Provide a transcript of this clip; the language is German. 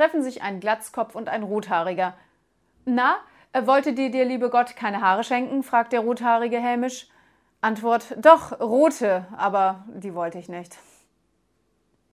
treffen sich ein Glatzkopf und ein Rothaariger. Na, äh, wollte dir der liebe Gott keine Haare schenken? fragt der Rothaarige hämisch. Antwort: Doch, rote, aber die wollte ich nicht.